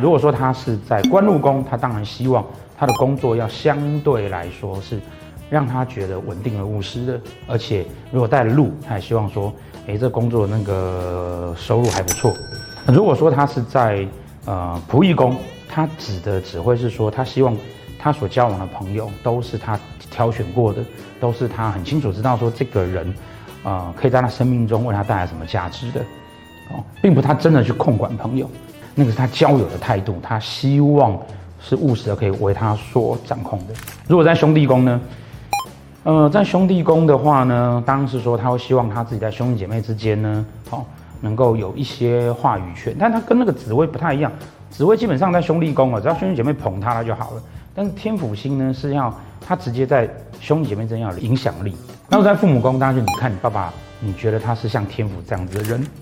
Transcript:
如果说他是在官禄宫，他当然希望他的工作要相对来说是让他觉得稳定而务实的，而且如果带了禄，他也希望说，诶，这工作那个收入还不错。如果说他是在呃仆役宫，他指的只会是说，他希望他所交往的朋友都是他挑选过的，都是他很清楚知道说这个人，呃，可以在他生命中为他带来什么价值的，哦，并不他真的去控管朋友。那个是他交友的态度，他希望是务实的，可以为他所掌控的。如果在兄弟宫呢？呃，在兄弟宫的话呢，当然是说他会希望他自己在兄弟姐妹之间呢，好、哦、能够有一些话语权。但他跟那个紫微不太一样，紫微基本上在兄弟宫啊，只要兄弟姐妹捧他了就好了。但是天府星呢，是要他直接在兄弟姐妹之间要有影响力。那我在父母宫，当然就你看你爸爸，你觉得他是像天府这样子的人？